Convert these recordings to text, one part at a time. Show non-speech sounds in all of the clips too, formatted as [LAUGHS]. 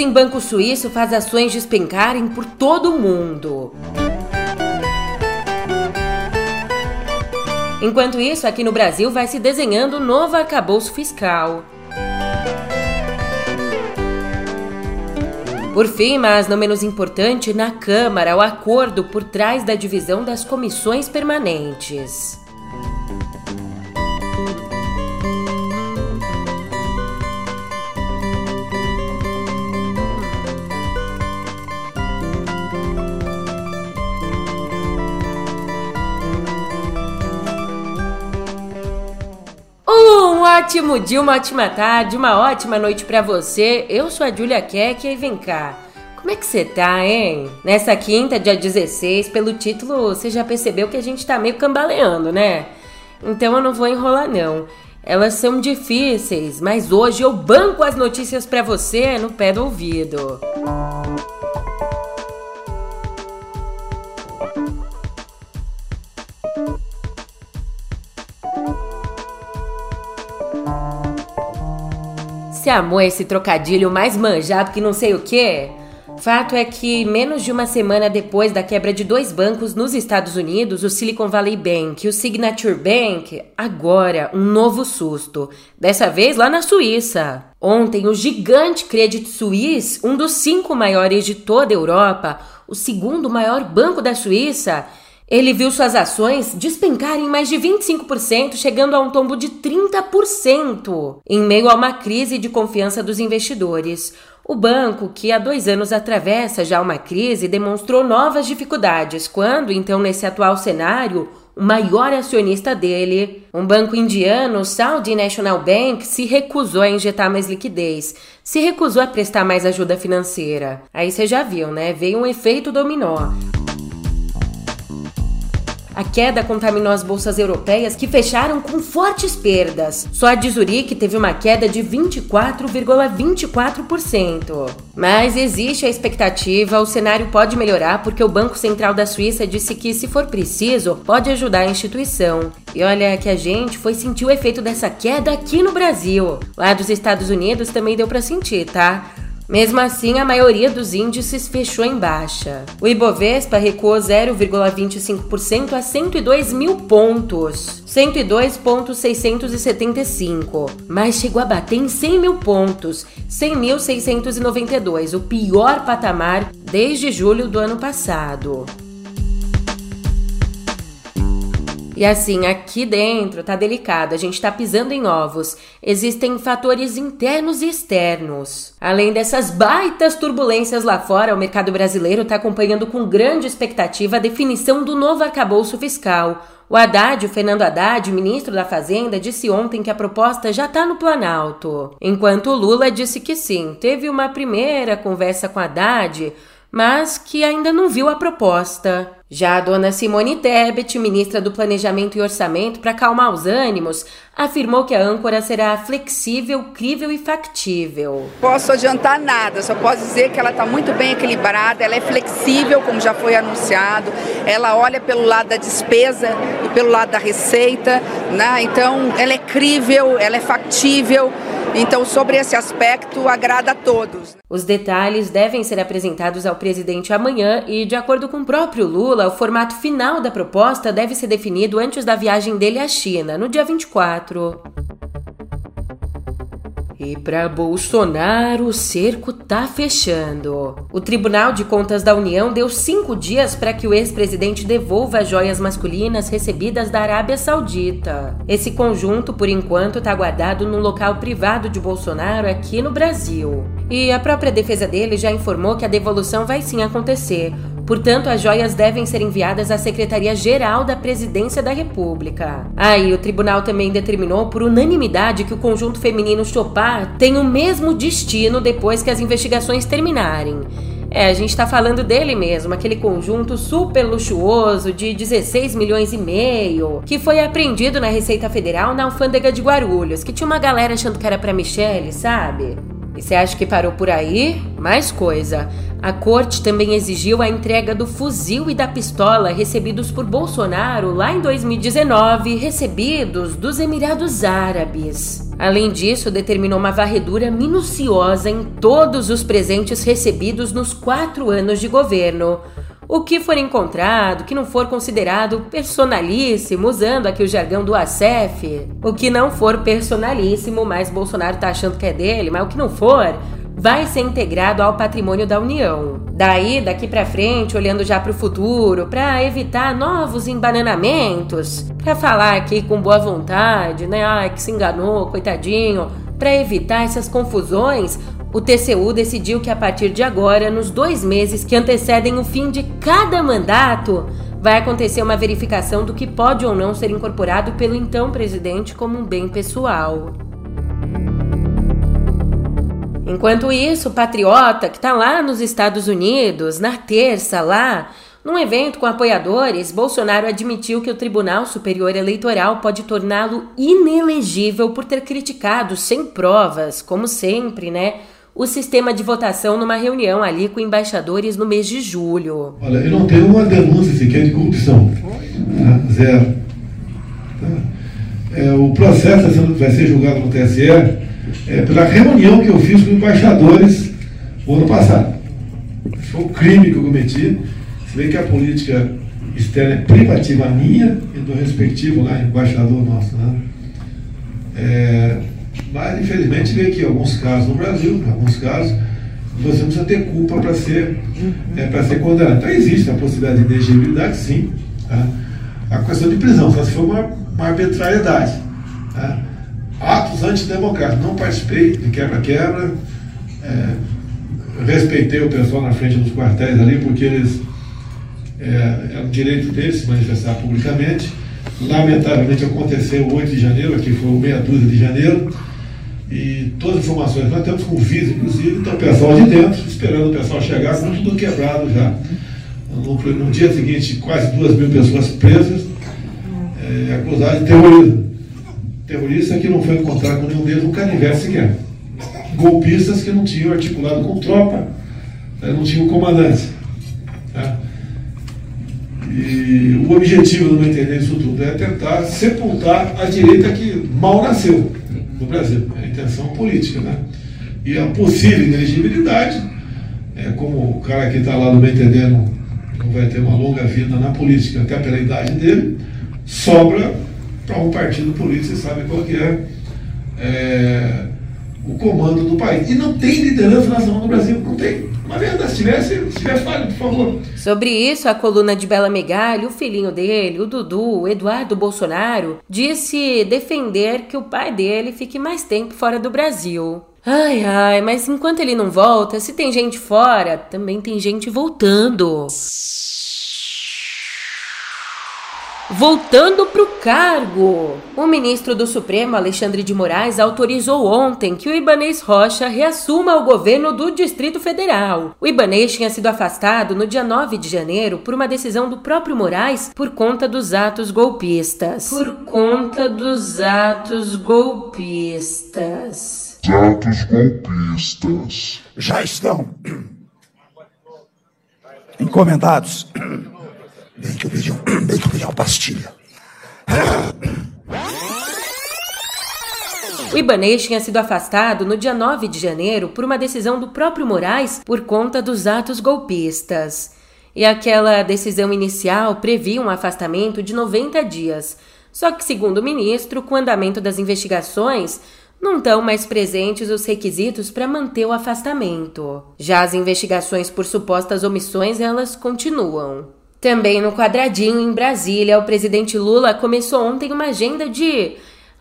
Em banco suíço faz ações despencarem por todo o mundo. Enquanto isso, aqui no Brasil vai se desenhando um novo arcabouço fiscal. Por fim, mas não menos importante, na Câmara, o acordo por trás da divisão das comissões permanentes. Ótimo dia, uma ótima tarde, uma ótima noite para você. Eu sou a Julia Keck e vem cá. Como é que você tá, hein? Nessa quinta, dia 16, pelo título, você já percebeu que a gente tá meio cambaleando, né? Então eu não vou enrolar não. Elas são difíceis, mas hoje eu banco as notícias para você no pé do ouvido. Você amou esse trocadilho mais manjado que não sei o que? Fato é que, menos de uma semana depois da quebra de dois bancos nos Estados Unidos, o Silicon Valley Bank e o Signature Bank, agora um novo susto. Dessa vez lá na Suíça. Ontem, o gigante Credit Suisse, um dos cinco maiores de toda a Europa, o segundo maior banco da Suíça, ele viu suas ações despencarem mais de 25%, chegando a um tombo de 30%, em meio a uma crise de confiança dos investidores. O banco, que há dois anos atravessa já uma crise, demonstrou novas dificuldades quando, então, nesse atual cenário, o maior acionista dele, um banco indiano, Saudi National Bank, se recusou a injetar mais liquidez, se recusou a prestar mais ajuda financeira. Aí você já viu, né? Veio um efeito dominó. A queda contaminou as bolsas europeias que fecharam com fortes perdas. Só a de Zurique teve uma queda de 24,24%. Mas existe a expectativa, o cenário pode melhorar porque o Banco Central da Suíça disse que, se for preciso, pode ajudar a instituição. E olha que a gente foi sentir o efeito dessa queda aqui no Brasil. Lá dos Estados Unidos também deu para sentir, tá? Mesmo assim, a maioria dos índices fechou em baixa. O Ibovespa recuou 0,25% a 102 mil pontos, 102,675, mas chegou a bater em 100 mil pontos, 100.692, o pior patamar desde julho do ano passado. E assim, aqui dentro tá delicado, a gente tá pisando em ovos. Existem fatores internos e externos. Além dessas baitas turbulências lá fora, o mercado brasileiro tá acompanhando com grande expectativa a definição do novo arcabouço fiscal. O Haddad, o Fernando Haddad, ministro da Fazenda, disse ontem que a proposta já está no Planalto. Enquanto o Lula disse que sim, teve uma primeira conversa com Haddad, mas que ainda não viu a proposta. Já a dona Simone Tebet, ministra do Planejamento e Orçamento, para acalmar os ânimos, afirmou que a âncora será flexível, crível e factível. Posso adiantar nada, só posso dizer que ela está muito bem equilibrada, ela é flexível, como já foi anunciado, ela olha pelo lado da despesa e pelo lado da receita, né? então ela é crível, ela é factível. Então, sobre esse aspecto, agrada a todos. Os detalhes devem ser apresentados ao presidente amanhã e, de acordo com o próprio Lula, o formato final da proposta deve ser definido antes da viagem dele à China, no dia 24. E para Bolsonaro, o cerco tá fechando. O Tribunal de Contas da União deu cinco dias para que o ex-presidente devolva as joias masculinas recebidas da Arábia Saudita. Esse conjunto, por enquanto, está guardado num local privado de Bolsonaro aqui no Brasil. E a própria defesa dele já informou que a devolução vai sim acontecer. Portanto, as joias devem ser enviadas à Secretaria-Geral da Presidência da República. Aí, ah, o tribunal também determinou por unanimidade que o conjunto feminino Chopar tem o mesmo destino depois que as investigações terminarem. É, a gente tá falando dele mesmo, aquele conjunto super luxuoso de 16 milhões e meio, que foi apreendido na Receita Federal na alfândega de Guarulhos, que tinha uma galera achando que era pra Michelle, sabe? E você acha que parou por aí? Mais coisa. A corte também exigiu a entrega do fuzil e da pistola recebidos por Bolsonaro lá em 2019, recebidos dos Emirados Árabes. Além disso, determinou uma varredura minuciosa em todos os presentes recebidos nos quatro anos de governo. O que for encontrado, que não for considerado personalíssimo, usando aqui o jargão do ACF, o que não for personalíssimo, mas Bolsonaro tá achando que é dele, mas o que não for, vai ser integrado ao patrimônio da União. Daí, daqui para frente, olhando já para o futuro, para evitar novos embananamentos, para falar aqui com boa vontade, né? Que se enganou, coitadinho, para evitar essas confusões, o TCU decidiu que a partir de agora, nos dois meses que antecedem o fim de cada mandato, vai acontecer uma verificação do que pode ou não ser incorporado pelo então presidente como um bem pessoal. Enquanto isso, o patriota que está lá nos Estados Unidos, na terça lá, num evento com apoiadores, Bolsonaro admitiu que o Tribunal Superior Eleitoral pode torná-lo inelegível por ter criticado sem provas, como sempre, né? O sistema de votação numa reunião ali com embaixadores no mês de julho. Olha, eu não tenho uma denúncia sequer de corrupção. Tá? Zero. Tá? É, o processo vai ser julgado no TSE é, pela reunião que eu fiz com embaixadores o ano passado. Foi um crime que eu cometi. Se vê que a política externa é privativa minha e do respectivo lá, embaixador nosso. Né? É, mas, infelizmente, vê que alguns casos no Brasil, alguns casos, você precisa ter culpa para ser, é, para ser condenado. Então, existe a possibilidade de inegibilidade, sim. Tá? A questão de prisão, só se for uma, uma arbitrariedade. Tá? atos antidemocráticos. Não participei de quebra-quebra, é, respeitei o pessoal na frente dos quartéis ali, porque eles é, é o direito deles se manifestar publicamente. Lamentavelmente aconteceu o 8 de janeiro, aqui foi o meia dúzia de janeiro, e todas as informações nós temos com visa, inclusive, então o pessoal de dentro, esperando o pessoal chegar, com tudo quebrado já. No, no dia seguinte, quase duas mil pessoas presas, é, acusadas de terrorismo terrorista que não foi encontrado com nenhum deles um canivete sequer. Golpistas que não tinham articulado com tropa, né, não tinham comandante. Tá? E o objetivo, no meu entender, disso tudo é tentar sepultar a direita que mal nasceu no Brasil. É a intenção política. Né? E a possível inelegibilidade, é, como o cara que está lá, no meu não, não vai ter uma longa vida na política, até pela idade dele, sobra para um partido político, você sabe qual que é, é, o comando do país. E não tem liderança nacional no Brasil, não tem. Verdade, se tivesse, se por favor. Sobre isso, a coluna de Bela Megali, o filhinho dele, o Dudu, o Eduardo Bolsonaro, disse defender que o pai dele fique mais tempo fora do Brasil. Ai, ai, mas enquanto ele não volta, se tem gente fora, também tem gente voltando. Voltando para o cargo, o ministro do Supremo, Alexandre de Moraes, autorizou ontem que o Ibanês Rocha reassuma o governo do Distrito Federal. O Ibanês tinha sido afastado no dia 9 de janeiro por uma decisão do próprio Moraes por conta dos atos golpistas. Por conta dos atos golpistas. Atos golpistas. Já estão encomendados Bem que eu pedi, bem que eu pedi uma pastilha. O Ibanês tinha sido afastado no dia 9 de janeiro por uma decisão do próprio Moraes por conta dos atos golpistas. E aquela decisão inicial previa um afastamento de 90 dias. Só que, segundo o ministro, com o andamento das investigações, não estão mais presentes os requisitos para manter o afastamento. Já as investigações por supostas omissões, elas continuam. Também no quadradinho em Brasília, o presidente Lula começou ontem uma agenda de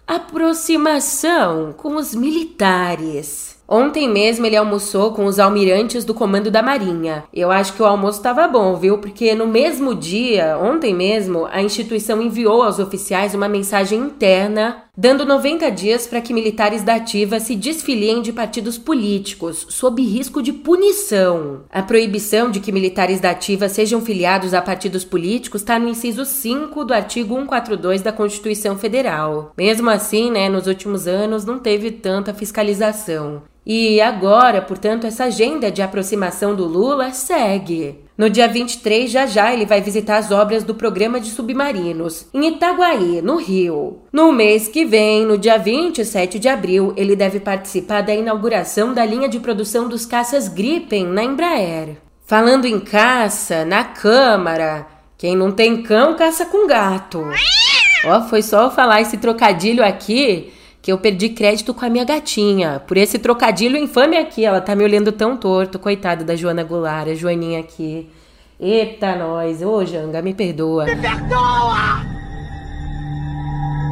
aproximação com os militares. Ontem mesmo ele almoçou com os almirantes do comando da Marinha. Eu acho que o almoço estava bom, viu? Porque no mesmo dia, ontem mesmo, a instituição enviou aos oficiais uma mensagem interna dando 90 dias para que militares da ativa se desfiliem de partidos políticos, sob risco de punição. A proibição de que militares da ativa sejam filiados a partidos políticos está no inciso 5 do artigo 142 da Constituição Federal. Mesmo assim, né, nos últimos anos não teve tanta fiscalização. E agora, portanto, essa agenda de aproximação do Lula segue. No dia 23, já já ele vai visitar as obras do programa de submarinos em Itaguaí, no Rio. No mês que vem, no dia 27 de abril, ele deve participar da inauguração da linha de produção dos caças Gripen na Embraer. Falando em caça, na Câmara, quem não tem cão caça com gato. Ó, oh, foi só eu falar esse trocadilho aqui que eu perdi crédito com a minha gatinha. Por esse trocadilho infame aqui. Ela tá me olhando tão torto. Coitada da Joana Goulart, a Joaninha aqui. Eita, nós. Ô, Janga, me perdoa. Me perdoa!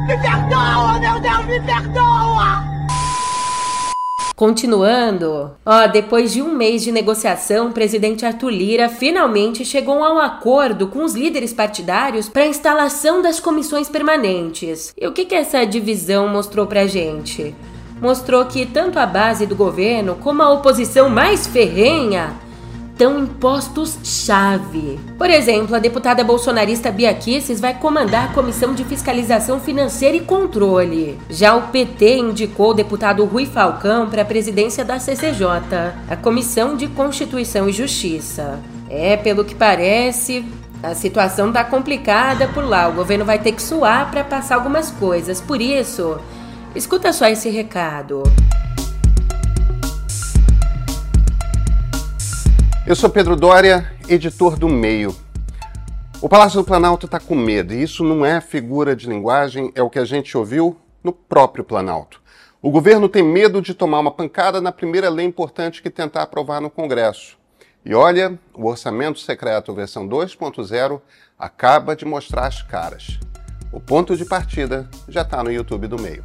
Me perdoa, meu Deus, me perdoa! Continuando, ó, depois de um mês de negociação, o presidente Arthur Lira finalmente chegou a um acordo com os líderes partidários para a instalação das comissões permanentes. E o que, que essa divisão mostrou pra gente? Mostrou que tanto a base do governo como a oposição mais ferrenha estão em postos-chave. Por exemplo, a deputada bolsonarista Bia Kicis vai comandar a Comissão de Fiscalização Financeira e Controle. Já o PT indicou o deputado Rui Falcão para a presidência da CCJ, a Comissão de Constituição e Justiça. É, pelo que parece, a situação tá complicada por lá. O governo vai ter que suar para passar algumas coisas. Por isso, escuta só esse recado. Eu sou Pedro Dória, editor do Meio. O Palácio do Planalto está com medo, e isso não é figura de linguagem, é o que a gente ouviu no próprio Planalto. O governo tem medo de tomar uma pancada na primeira lei importante que tentar aprovar no Congresso. E olha, o orçamento secreto versão 2.0 acaba de mostrar as caras. O ponto de partida já está no YouTube do Meio.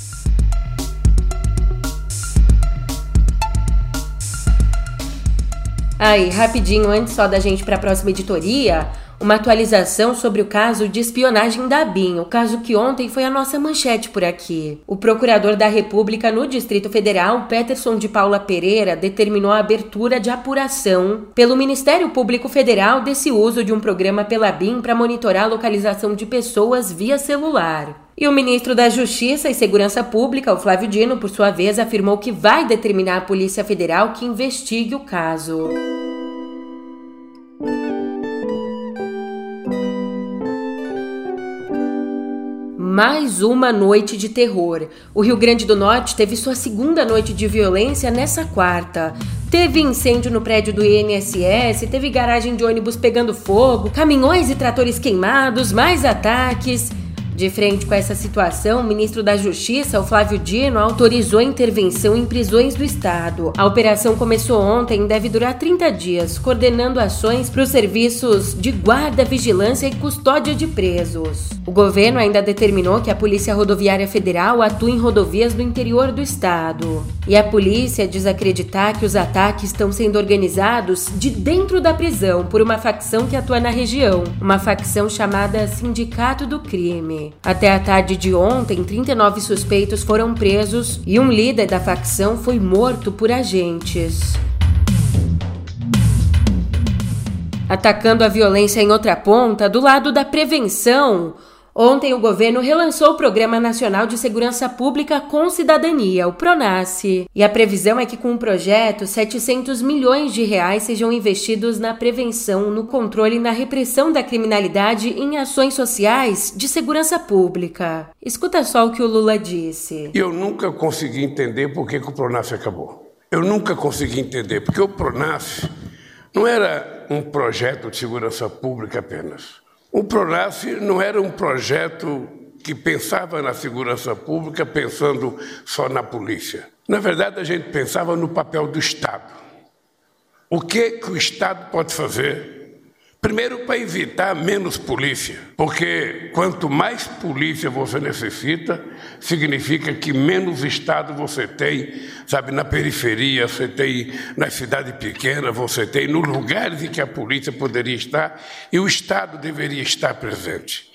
Aí, rapidinho, antes só da gente para a próxima editoria, uma atualização sobre o caso de espionagem da BIM, o caso que ontem foi a nossa manchete por aqui. O procurador da República no Distrito Federal, Peterson de Paula Pereira, determinou a abertura de apuração pelo Ministério Público Federal desse uso de um programa pela BIM para monitorar a localização de pessoas via celular. E o ministro da Justiça e Segurança Pública, o Flávio Dino, por sua vez, afirmou que vai determinar a Polícia Federal que investigue o caso. mais uma noite de terror. O Rio Grande do Norte teve sua segunda noite de violência nessa quarta. Teve incêndio no prédio do INSS, teve garagem de ônibus pegando fogo, caminhões e tratores queimados, mais ataques. De frente com essa situação, o ministro da Justiça, o Flávio Dino, autorizou a intervenção em prisões do Estado. A operação começou ontem e deve durar 30 dias, coordenando ações para os serviços de guarda, vigilância e custódia de presos. O governo ainda determinou que a Polícia Rodoviária Federal atue em rodovias do interior do Estado. E a polícia diz acreditar que os ataques estão sendo organizados de dentro da prisão por uma facção que atua na região, uma facção chamada Sindicato do Crime. Até a tarde de ontem, 39 suspeitos foram presos e um líder da facção foi morto por agentes. Atacando a violência em outra ponta, do lado da prevenção, Ontem, o governo relançou o Programa Nacional de Segurança Pública com Cidadania, o PRONASSE. E a previsão é que, com o projeto, 700 milhões de reais sejam investidos na prevenção, no controle e na repressão da criminalidade em ações sociais de segurança pública. Escuta só o que o Lula disse. Eu nunca consegui entender por que, que o PRONASSE acabou. Eu nunca consegui entender, porque o PRONASSE não era um projeto de segurança pública apenas. O PRONAF não era um projeto que pensava na segurança pública pensando só na polícia. Na verdade, a gente pensava no papel do Estado. O que, que o Estado pode fazer Primeiro, para evitar menos polícia, porque quanto mais polícia você necessita, significa que menos Estado você tem, sabe, na periferia, você tem na cidade pequena, você tem nos lugares em que a polícia poderia estar e o Estado deveria estar presente.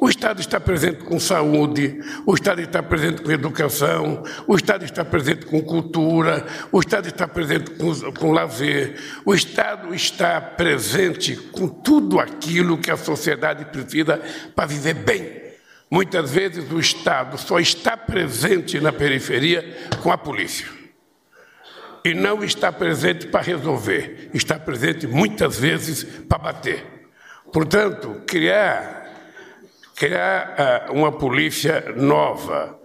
O Estado está presente com saúde, o Estado está presente com educação, o Estado está presente com cultura, o Estado está presente com, com lazer, o Estado está presente com tudo aquilo que a sociedade precisa para viver bem. Muitas vezes o Estado só está presente na periferia com a polícia. E não está presente para resolver, está presente muitas vezes para bater. Portanto, criar criar uh, uma polícia nova,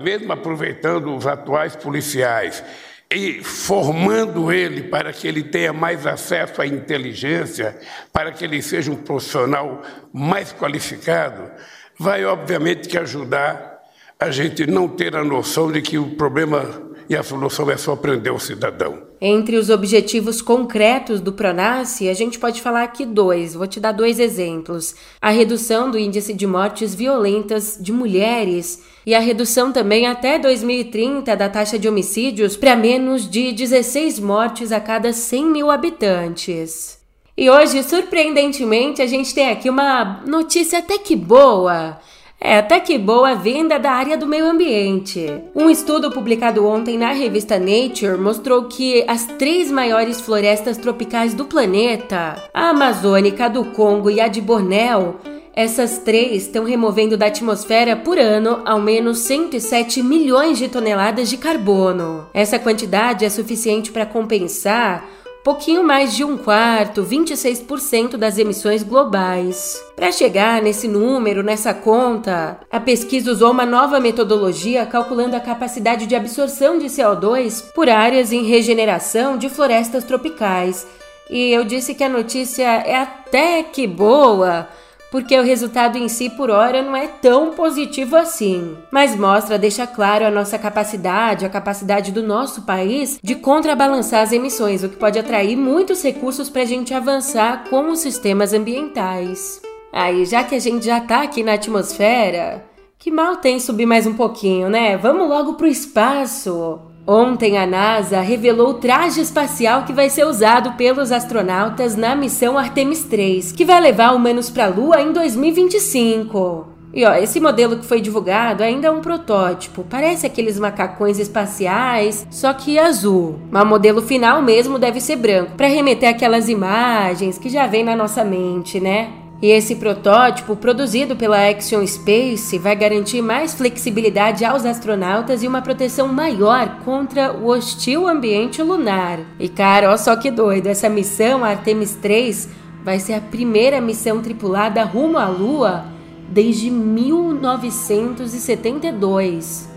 mesmo aproveitando os atuais policiais e formando ele para que ele tenha mais acesso à inteligência, para que ele seja um profissional mais qualificado, vai obviamente que ajudar a gente não ter a noção de que o problema e a solução é só prender o cidadão. Entre os objetivos concretos do Pronace, a gente pode falar aqui dois. Vou te dar dois exemplos: a redução do índice de mortes violentas de mulheres e a redução também até 2030 da taxa de homicídios para menos de 16 mortes a cada 100 mil habitantes. E hoje, surpreendentemente, a gente tem aqui uma notícia até que boa. É até que boa vinda da área do meio ambiente. Um estudo publicado ontem na revista Nature mostrou que as três maiores florestas tropicais do planeta, a amazônica, a do Congo e a de Bornéu, essas três estão removendo da atmosfera por ano ao menos 107 milhões de toneladas de carbono. Essa quantidade é suficiente para compensar pouquinho mais de um quarto, 26% das emissões globais. Para chegar nesse número, nessa conta, a pesquisa usou uma nova metodologia calculando a capacidade de absorção de CO2 por áreas em regeneração de florestas tropicais. E eu disse que a notícia é até que boa porque o resultado em si por hora não é tão positivo assim, mas mostra, deixa claro a nossa capacidade, a capacidade do nosso país de contrabalançar as emissões, o que pode atrair muitos recursos para a gente avançar com os sistemas ambientais. Aí, já que a gente já está aqui na atmosfera, que mal tem subir mais um pouquinho, né? Vamos logo pro espaço. Ontem a NASA revelou o traje espacial que vai ser usado pelos astronautas na missão Artemis 3, que vai levar humanos para a Lua em 2025. E ó, esse modelo que foi divulgado ainda é um protótipo, parece aqueles macacões espaciais, só que azul. Mas o modelo final mesmo deve ser branco, para remeter aquelas imagens que já vem na nossa mente, né? E esse protótipo, produzido pela Action Space, vai garantir mais flexibilidade aos astronautas e uma proteção maior contra o hostil ambiente lunar. E cara, olha só que doido, essa missão Artemis 3 vai ser a primeira missão tripulada rumo à Lua desde 1972.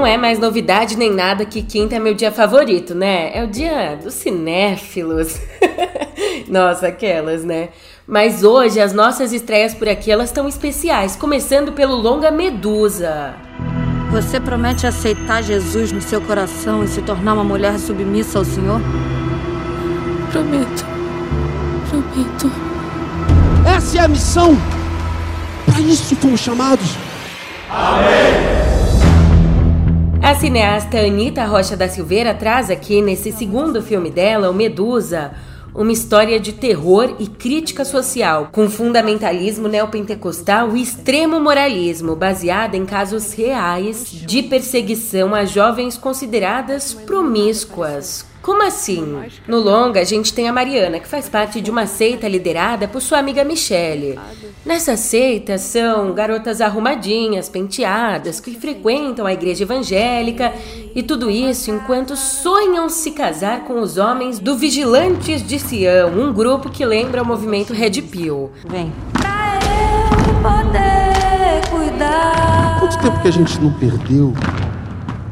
Não é mais novidade nem nada que quinta é meu dia favorito, né? É o dia dos cinéfilos. [LAUGHS] Nossa, aquelas, né? Mas hoje as nossas estreias por aqui elas estão especiais, começando pelo longa Medusa. Você promete aceitar Jesus no seu coração e se tornar uma mulher submissa ao Senhor? Prometo. Prometo. Essa é a missão. Para isso fomos chamados. Amém. A cineasta Anita Rocha da Silveira traz aqui nesse segundo filme dela, o Medusa, uma história de terror e crítica social, com fundamentalismo neopentecostal e extremo moralismo, baseada em casos reais de perseguição a jovens consideradas promíscuas, como assim? No longa, a gente tem a Mariana, que faz parte de uma seita liderada por sua amiga Michelle. Nessa seita são garotas arrumadinhas, penteadas, que frequentam a igreja evangélica e tudo isso enquanto sonham se casar com os homens do Vigilantes de Sião, um grupo que lembra o movimento Red Pill. Vem. Pra eu poder cuidar. Quanto tempo que a gente não perdeu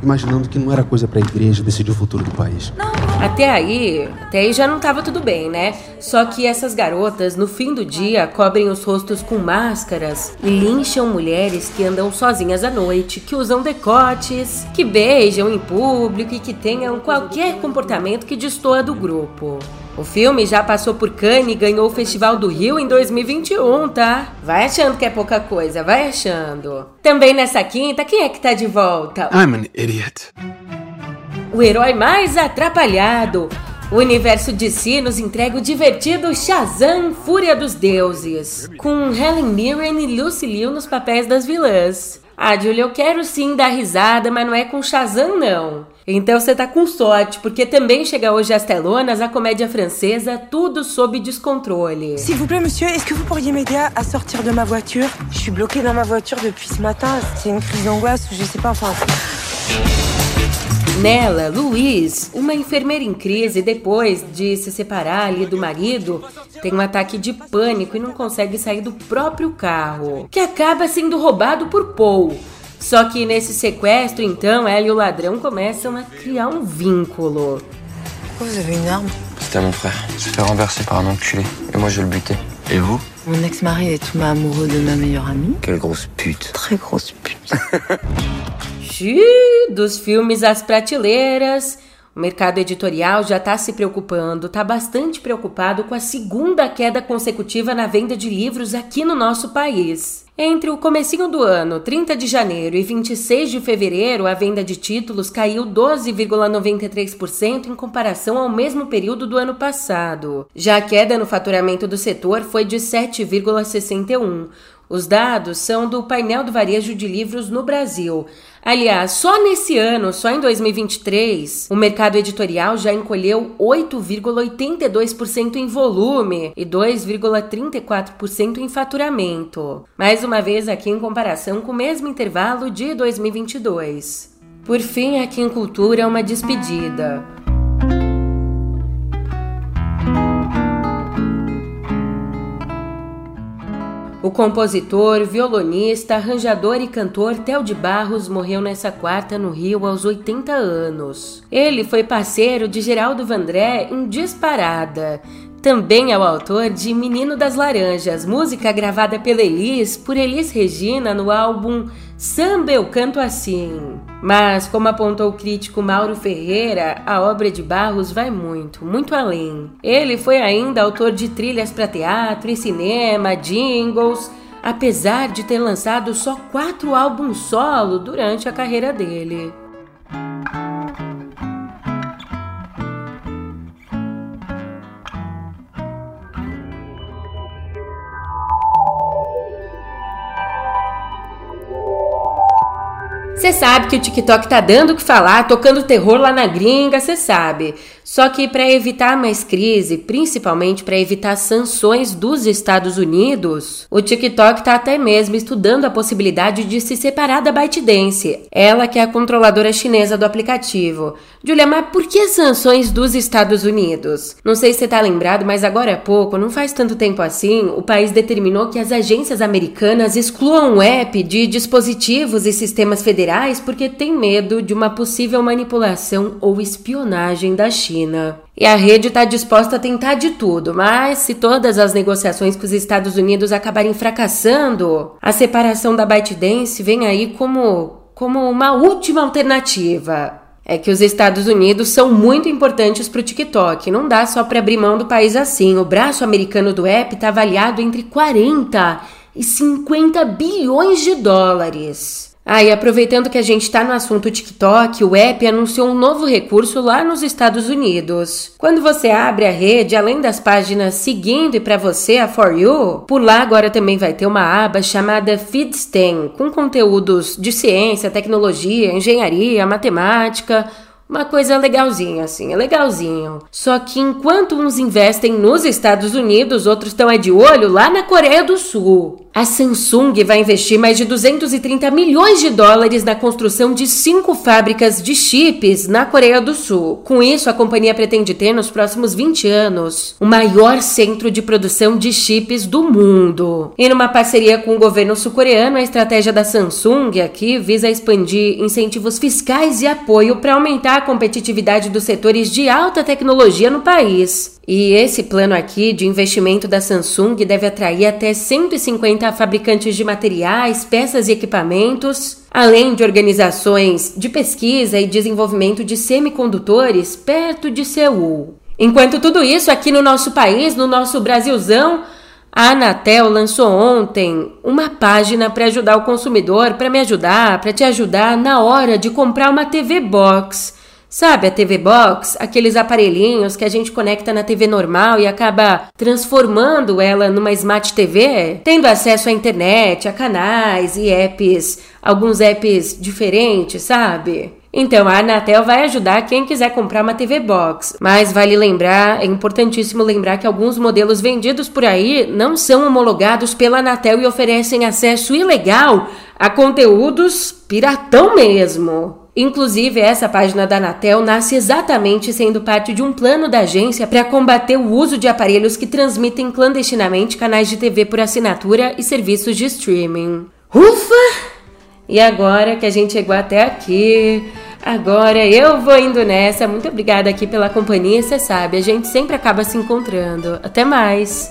imaginando que não era coisa para a igreja decidir o futuro do país. Até aí, até aí já não tava tudo bem, né? Só que essas garotas, no fim do dia, cobrem os rostos com máscaras e lincham mulheres que andam sozinhas à noite, que usam decotes, que beijam em público e que tenham qualquer comportamento que destoa do grupo. O filme já passou por Cannes e ganhou o Festival do Rio em 2021, tá? Vai achando que é pouca coisa, vai achando. Também nessa quinta, quem é que tá de volta? I'm an idiot. O herói mais atrapalhado. O universo de si nos entrega o divertido Shazam Fúria dos Deuses, com Helen Mirren e Lucy Liu nos papéis das vilãs. Ah, Julia, eu quero sim dar risada, mas não é com Shazam, não. Então você tá com sorte, porque também chega hoje às telonas a comédia francesa Tudo Sob Descontrole. S'il vous plaît, monsieur, est-ce que vous pourriez m'aider à sortir de ma voiture Je suis bloquée dans ma voiture depuis ce matin. C'est une crise d'angoisse, je sais pas, enfin. Nela, Luiz, uma enfermeira em crise depois de se separar ali do marido, tem um ataque de pânico e não consegue sair do próprio carro, que acaba sendo roubado por Paul só que nesse sequestro, então, ela e o ladrão começam a criar um vínculo. Pourquoi vous avez une arme C'était à mon frère. Il s'est fait renverser par un enculé. Et moi, je le butais. Et vous Mon ex-mari est tombé amoureux de ma meilleure amie. Quelle grosse pute. Très grosse pute. [LAUGHS] Xiii, dos filmes às prateleiras. O mercado editorial já está se preocupando, está bastante preocupado com a segunda queda consecutiva na venda de livros aqui no nosso país. Entre o comecinho do ano, 30 de janeiro e 26 de fevereiro, a venda de títulos caiu 12,93% em comparação ao mesmo período do ano passado. Já a queda no faturamento do setor foi de 7,61%. Os dados são do painel do varejo de livros no Brasil. Aliás, só nesse ano, só em 2023, o mercado editorial já encolheu 8,82% em volume e 2,34% em faturamento. Mais uma vez aqui em comparação com o mesmo intervalo de 2022. Por fim, aqui em Cultura, uma despedida. O compositor, violonista, arranjador e cantor Theo de Barros morreu nessa quarta no Rio aos 80 anos. Ele foi parceiro de Geraldo Vandré em Disparada. Também é o autor de Menino das Laranjas, música gravada pela Elis por Elis Regina no álbum Samba Eu Canto Assim. Mas, como apontou o crítico Mauro Ferreira, a obra de Barros vai muito, muito além. Ele foi ainda autor de trilhas para teatro e cinema, jingles, apesar de ter lançado só quatro álbuns solo durante a carreira dele. Você sabe que o TikTok tá dando o que falar, tocando terror lá na gringa, você sabe. Só que para evitar mais crise, principalmente para evitar sanções dos Estados Unidos, o TikTok está até mesmo estudando a possibilidade de se separar da ByteDance, ela que é a controladora chinesa do aplicativo. Julia, mas por que sanções dos Estados Unidos? Não sei se você tá lembrado, mas agora há pouco, não faz tanto tempo assim, o país determinou que as agências americanas excluam o app de dispositivos e sistemas federais porque tem medo de uma possível manipulação ou espionagem da China. China. E a rede está disposta a tentar de tudo, mas se todas as negociações com os Estados Unidos acabarem fracassando, a separação da ByteDance vem aí como, como uma última alternativa. É que os Estados Unidos são muito importantes para o TikTok. Não dá só para abrir mão do país assim. O braço americano do app está avaliado entre 40 e 50 bilhões de dólares. Ah, e aproveitando que a gente está no assunto TikTok, o app anunciou um novo recurso lá nos Estados Unidos. Quando você abre a rede, além das páginas seguindo e para você a For You, por lá agora também vai ter uma aba chamada Feedsten, com conteúdos de ciência, tecnologia, engenharia, matemática, uma coisa legalzinha, assim, é legalzinho. Só que enquanto uns investem nos Estados Unidos, outros estão é de olho lá na Coreia do Sul. A Samsung vai investir mais de 230 milhões de dólares na construção de cinco fábricas de chips na Coreia do Sul. Com isso, a companhia pretende ter nos próximos 20 anos o maior centro de produção de chips do mundo. E numa parceria com o governo sul-coreano, a estratégia da Samsung aqui visa expandir incentivos fiscais e apoio para aumentar a competitividade dos setores de alta tecnologia no país. E esse plano aqui de investimento da Samsung deve atrair até 150 fabricantes de materiais, peças e equipamentos, além de organizações de pesquisa e desenvolvimento de semicondutores perto de Seul. Enquanto tudo isso aqui no nosso país, no nosso Brasilzão, a Anatel lançou ontem uma página para ajudar o consumidor, para me ajudar, para te ajudar na hora de comprar uma TV Box. Sabe a TV Box? Aqueles aparelhinhos que a gente conecta na TV normal e acaba transformando ela numa Smart TV, tendo acesso à internet, a canais e apps, alguns apps diferentes, sabe? Então, a Anatel vai ajudar quem quiser comprar uma TV Box. Mas vale lembrar, é importantíssimo lembrar que alguns modelos vendidos por aí não são homologados pela Anatel e oferecem acesso ilegal a conteúdos piratão mesmo. Inclusive, essa página da Anatel nasce exatamente sendo parte de um plano da agência para combater o uso de aparelhos que transmitem clandestinamente canais de TV por assinatura e serviços de streaming. Ufa! E agora que a gente chegou até aqui, agora eu vou indo nessa. Muito obrigada aqui pela companhia, você sabe, a gente sempre acaba se encontrando. Até mais!